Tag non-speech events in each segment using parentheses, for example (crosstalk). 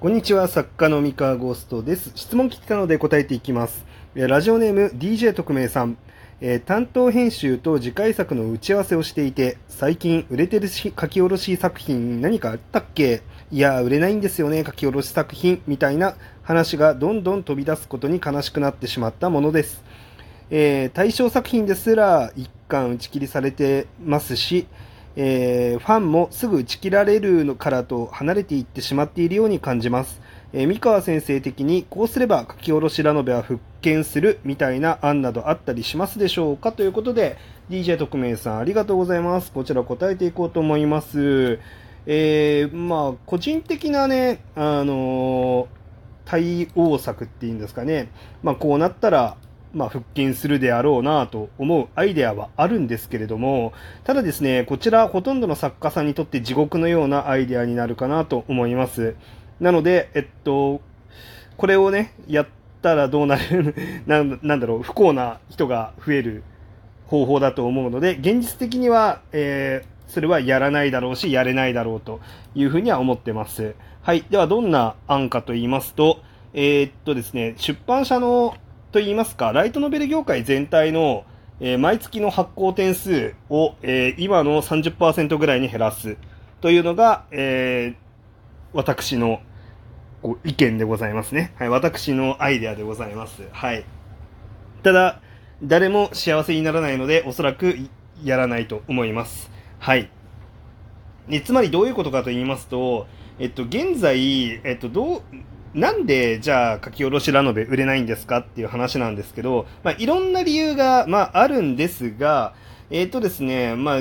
こんにちは、作家の三河ゴーストです。質問来てたので答えていきます。ラジオネーム DJ 特命さん。えー担当編集と次回作の打ち合わせをしていて、最近売れてるし書き下ろし作品何かあったっけ？いや、売れないんですよね、書き下ろし作品みたいな話がどんどん飛び出すことに悲しくなってしまったものです。えー対象作品ですら一巻打ち切りされてますし、えーファンもすぐ打ち切られるのからと離れていってしまっているように感じます。えー三河先生的にこうすれば書き下ろしラノベは復権するみたいな案などあったりしますでしょうかということで DJ 特命さんありがとうございます。こちら答えていこうと思います。えーまあ個人的なね、あの対応策っていうんですかね、まあ、こうなったら、まあ、復権するであろうなと思うアイデアはあるんですけれども、ただですね、こちらほとんどの作家さんにとって地獄のようなアイデアになるかなと思います。なので、えっと、これをね、やったらどうなる (laughs) ななんだろう、不幸な人が増える方法だと思うので、現実的には、えーそれはやらないだろうし、やれないだろうというふうには思ってます。はい。では、どんな案かと言いますと、えーっとですね、出版社の、と言いますか、ライトノベル業界全体の、えー毎月の発行点数を、えー今の30%ぐらいに減らすというのが、えー私の意見でございますね。はい。私のアイデアでございます。はい。ただ、誰も幸せにならないので、おそらくやらないと思います。はい。でつまりどういうことかと言いますと、えっと、現在、えっと、どう、なんで、じゃあ、書き下ろしラノベ売れないんですかっていう話なんですけど、まあ、いろんな理由が、まあ、あるんですが、えっとですね、まあ、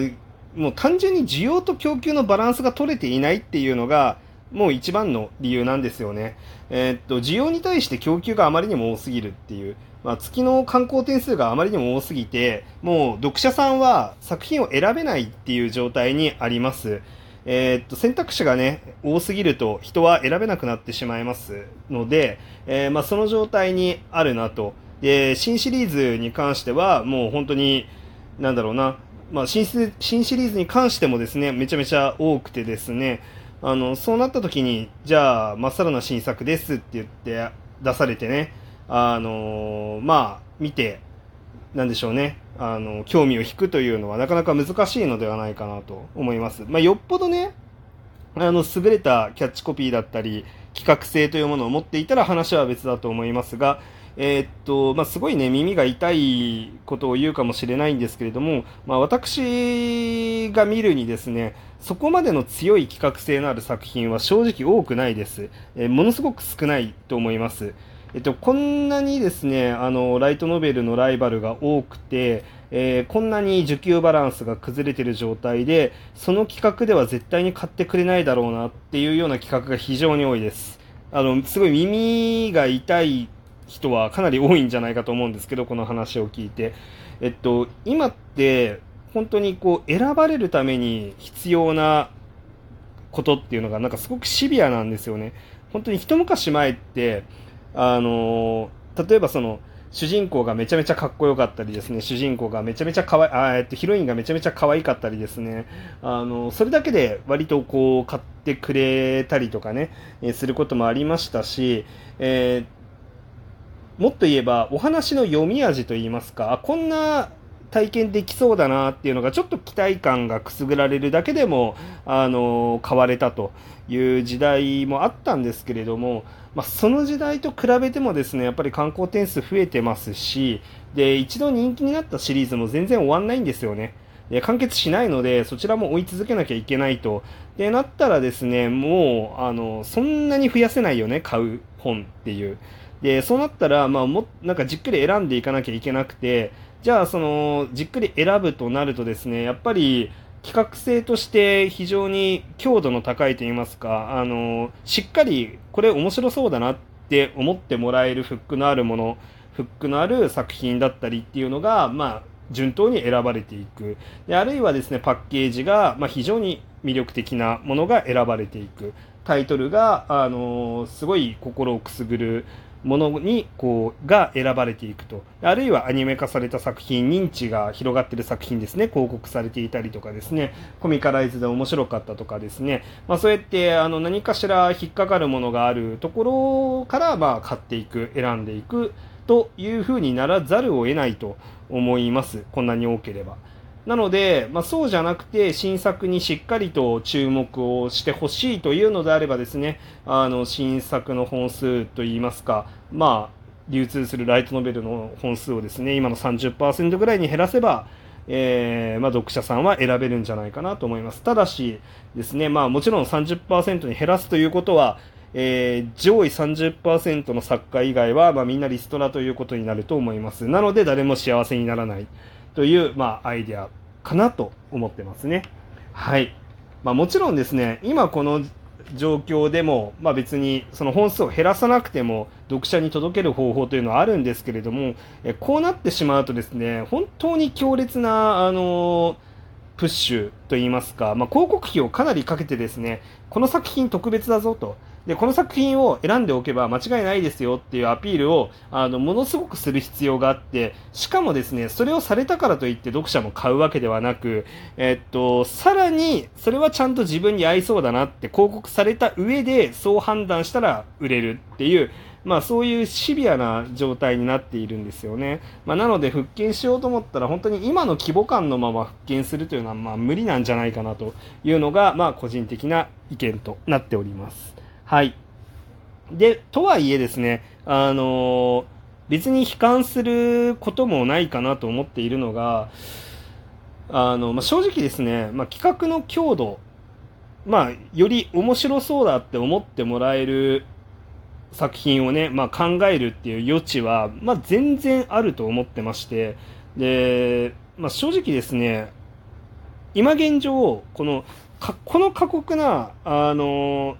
もう単純に需要と供給のバランスが取れていないっていうのが、もう一番の理由なんですよね。えっと、需要に対して供給があまりにも多すぎるっていう。まあ、月の観光点数があまりにも多すぎて、もう読者さんは作品を選べないっていう状態にあります。えーっと、選択肢がね、多すぎると人は選べなくなってしまいますので、えーまあ、その状態にあるなと。で、新シリーズに関しては、もう本当に、なんだろうな、まあ、新シ新シリーズに関してもですね、めちゃめちゃ多くてですね、あの、そうなった時に、じゃあ、まっさらな新作ですって言って出されてね、あのまあ、見て、なんでしょうね、あの、興味を引くというのはなかなか難しいのではないかなと思います。まあ、よっぽどね、あの、優れたキャッチコピーだったり、企画性というものを持っていたら話は別だと思いますが、えーっと、まあ、すごいね、耳が痛いことを言うかもしれないんですけれども、まあ、私が見るにですね、そこまでの強い企画性のある作品は正直多くないです。えーものすごく少ないと思います。えっと、こんなにですね、あの、ライトノベルのライバルが多くて、えーこんなに需給バランスが崩れてる状態で、その企画では絶対に買ってくれないだろうなっていうような企画が非常に多いです。あの、すごい耳が痛い人はかなり多いんじゃないかと思うんですけど、この話を聞いて。えっと、今って、本当にこう、選ばれるために必要なことっていうのがなんかすごくシビアなんですよね。本当に一昔前って、あの例えばその、主人公がめちゃめちゃかっこよかったりですね、主人公がめちゃめちゃ可愛い、あえっと、ヒロインがめちゃめちゃ可愛かったりですね、あの、それだけで割とこう、買ってくれたりとかね、えーすることもありましたし、えーもっと言えば、お話の読み味といいますか、あこんな体験できそうだなっていうのが、ちょっと期待感がくすぐられるだけでも、あの、買われたという時代もあったんですけれども、まあ、その時代と比べてもですね、やっぱり観光点数増えてますし、で、一度人気になったシリーズも全然終わんないんですよね。で完結しないので、そちらも追い続けなきゃいけないと。で、なったらですね、もう、あの、そんなに増やせないよね、買う本っていう。で、そうなったら、まあ、も、なんかじっくり選んでいかなきゃいけなくて、じゃあ、その、じっくり選ぶとなるとですね、やっぱり、企画性として非常に強度の高いと言いますか、あの、しっかり、これ面白そうだなって思ってもらえるフックのあるもの、フックのある作品だったりっていうのが、まあ、順当に選ばれていく。であるいはですね、パッケージが、まあ、非常に魅力的なものが選ばれていく。タイトルが、あのすごい心をくすぐるものにこうが選ばれていくと。あるいはアニメ化された作品認知が広がっている作品ですね。広告されていたりとかですね。コミカライズで面白かったとかですね、まあ、そうやってあの何かしら引っかかるものがあるところからまあ買っていく選んでいくというふうにならざるを得ないと思います。こんなに多ければ。なので、まあ、そうじゃなくて新作にしっかりと注目をしてほしいというのであればですねあの新作の本数といいますか、まあ、流通するライトノベルの本数をですね今の30%ぐらいに減らせばえー、まあ、読者さんは選べるんじゃないかなと思います。ただしですね、まあ、もちろん30%に減らすということは、えー、上位30%の作家以外は、まあ、みんなリストラということになると思います。なので、誰も幸せにならないという、まあ、アイデアかなと思ってますね。はい。まあ、もちろんですね、今この状況でも、まあ、別にその本数を減らさなくても読者に届ける方法というのはあるんですけれども、えこうなってしまうとですね、本当に強烈な、あのプッシュといいますか、まあ、広告費をかなりかけてですね、この作品特別だぞと。で、この作品を選んでおけば間違いないですよっていうアピールを、あの、ものすごくする必要があって、しかもですね、それをされたからといって読者も買うわけではなく、えっと、さらに、それはちゃんと自分に合いそうだなって広告された上で、そう判断したら売れるっていう、まあそういうシビアな状態になっているんですよね。まあ、なので復権しようと思ったら本当に今の規模感のまま復権するというのはまあ無理なんじゃないかなというのがまあ個人的な意見となっております。はい。で、とはいえですね、あのー、別に悲観することもないかなと思っているのが、あの、まあ、正直ですね、まあ、企画の強度、まあ、より面白そうだって思ってもらえる作品をね、まあ、考えるっていう余地は、まあ、全然あると思ってまして、で、まあ、正直ですね、今現状、この、この過酷な、あの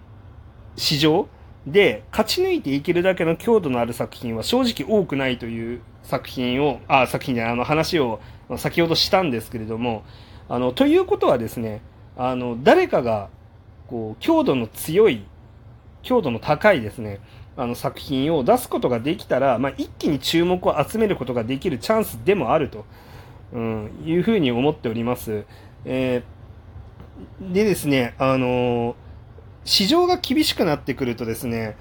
市場で勝ち抜いていけるだけの強度のある作品は正直多くないという作品を、あ、作品であの話を先ほどしたんですけれども、あの、ということはですね、あの、誰かが、こう、強度の強い、強度の高いですね、あの作品を出すことができたら、まあ、一気に注目を集めることができるチャンスでもあると、うん、いうふうに思っております。えー、でですね、あのー市場が厳しくなってくるとですね、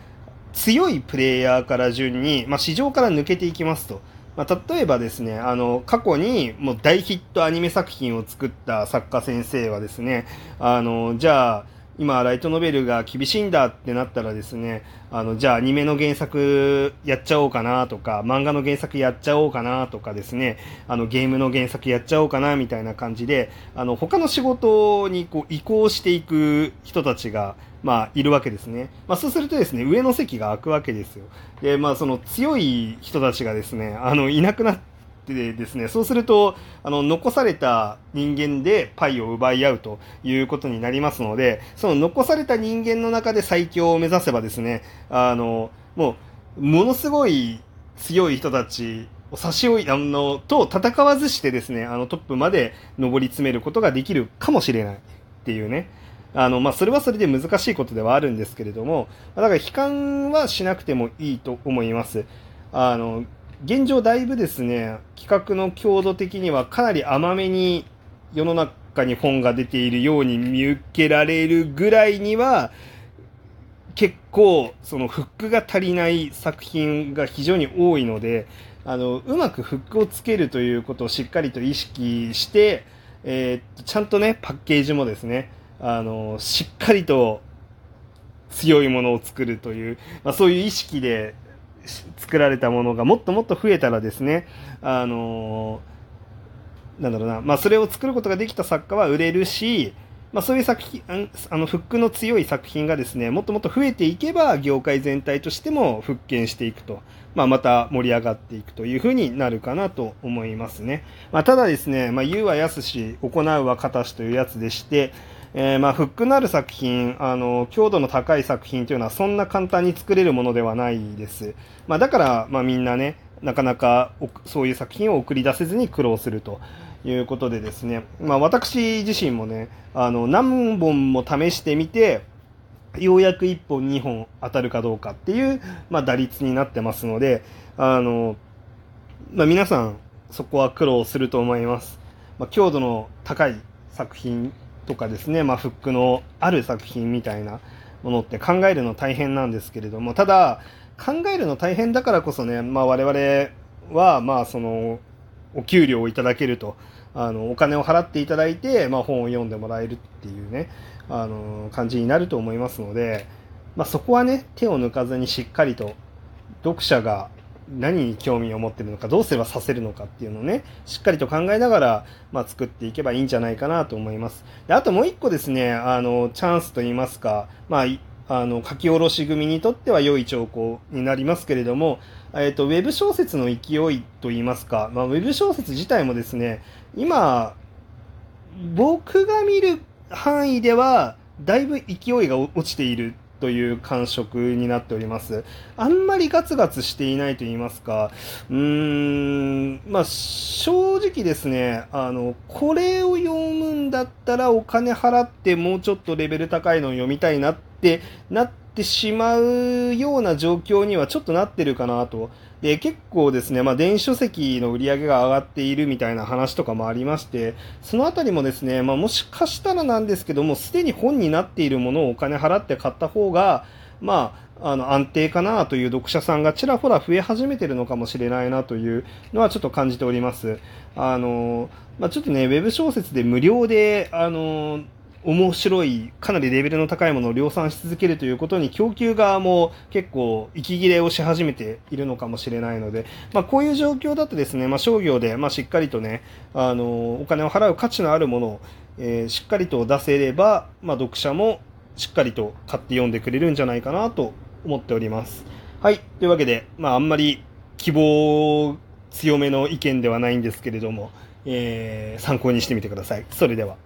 強いプレイヤーから順に、まあ、市場から抜けていきますと。まあ、例えばですね、あの、過去にもう大ヒットアニメ作品を作った作家先生はですね、あの、じゃあ、今、ライトノベルが厳しいんだってなったらですね、あの、じゃあアニメの原作やっちゃおうかなとか、漫画の原作やっちゃおうかなとかですね、あの、ゲームの原作やっちゃおうかなみたいな感じで、あの、他の仕事にこう移行していく人たちが、まあ、いるわけですね。まあ、そうするとですね、上の席が空くわけですよ。で、まあ、その強い人たちがですね、あの、いなくなって、でですね、そうすると、あの、残された人間でパイを奪い合うということになりますので、その残された人間の中で最強を目指せばですね、あの、もう、ものすごい強い人たちを差し置い、あの、と戦わずしてですね、あのトップまで上り詰めることができるかもしれないっていうね。あの、まあ、それはそれで難しいことではあるんですけれども、だから悲観はしなくてもいいと思います。あの、現状だいぶですね、企画の強度的にはかなり甘めに世の中に本が出ているように見受けられるぐらいには、結構そのフックが足りない作品が非常に多いので、あの、うまくフックをつけるということをしっかりと意識して、えー、ちゃんとね、パッケージもですね、あの、しっかりと強いものを作るという、まあ、そういう意識で作られたものがもっともっと増えたらですね、あのなんだろうな、まあ、それを作ることができた作家は売れるし、まあ、そういう作品、あの、フックの強い作品がですね、もっともっと増えていけば、業界全体としても復権していくと、まあ、また盛り上がっていくというふうになるかなと思いますね。まあ、ただですね、まあ、言うはやすし、行うは形というやつでして、えー、まあ、フックのある作品、あの、強度の高い作品というのはそんな簡単に作れるものではないです。まあ、だから、まあ、みんなね、なかなかそういう作品を送り出せずに苦労するということでですね、まあ、私自身もね、あの、何本も試してみて、ようやく1本2本当たるかどうかっていう、まあ、打率になってますので、あの、まあ、皆さんそこは苦労すると思います。まあ、強度の高い作品とかですね、まあ、フックのある作品みたいなものって考えるの大変なんですけれども、ただ、考えるの大変だからこそね、まあ、我々は、まあ、その、お給料をいただけると、あの、お金を払っていただいて、まあ、本を読んでもらえるっていうね、あの、感じになると思いますので、まあ、そこはね、手を抜かずにしっかりと、読者が何に興味を持ってるのか、どうすればさせるのかっていうのをね、しっかりと考えながら、まあ、作っていけばいいんじゃないかなと思います。であともう一個ですね、あの、チャンスと言いますか、まあ、あの、書き下ろし組にとっては良い兆候になりますけれども、えっ、ー、と、ウェブ小説の勢いと言いますか、まあ、ウェブ小説自体もですね、今、僕が見る範囲では、だいぶ勢いが落ちているという感触になっております。あんまりガツガツしていないと言いますか、うーん、まあ、正直ですね、あの、これを読むんだったらお金払ってもうちょっとレベル高いのを読みたいなってなってしまうような状況にはちょっとなってるかなと。で、結構ですね、まあ、電子書籍の売り上げが上がっているみたいな話とかもありまして、そのあたりもですね、まあ、もしかしたらなんですけども、すでに本になっているものをお金払って買った方が、まあ、あの、安定かなという読者さんがちらほら増え始めてるのかもしれないなというのはちょっと感じております。あの、まあ、ちょっとね、ウェブ小説で無料で、あの、面白い、かなりレベルの高いものを量産し続けるということに供給側も結構息切れをし始めているのかもしれないので、まあ、こういう状況だとですね、まあ、商業で、ま、しっかりとね、あの、お金を払う価値のあるものを、えー、しっかりと出せれば、まあ、読者もしっかりと買って読んでくれるんじゃないかなと思っております。はい。というわけで、まあ、あんまり希望強めの意見ではないんですけれども、えー、参考にしてみてください。それでは。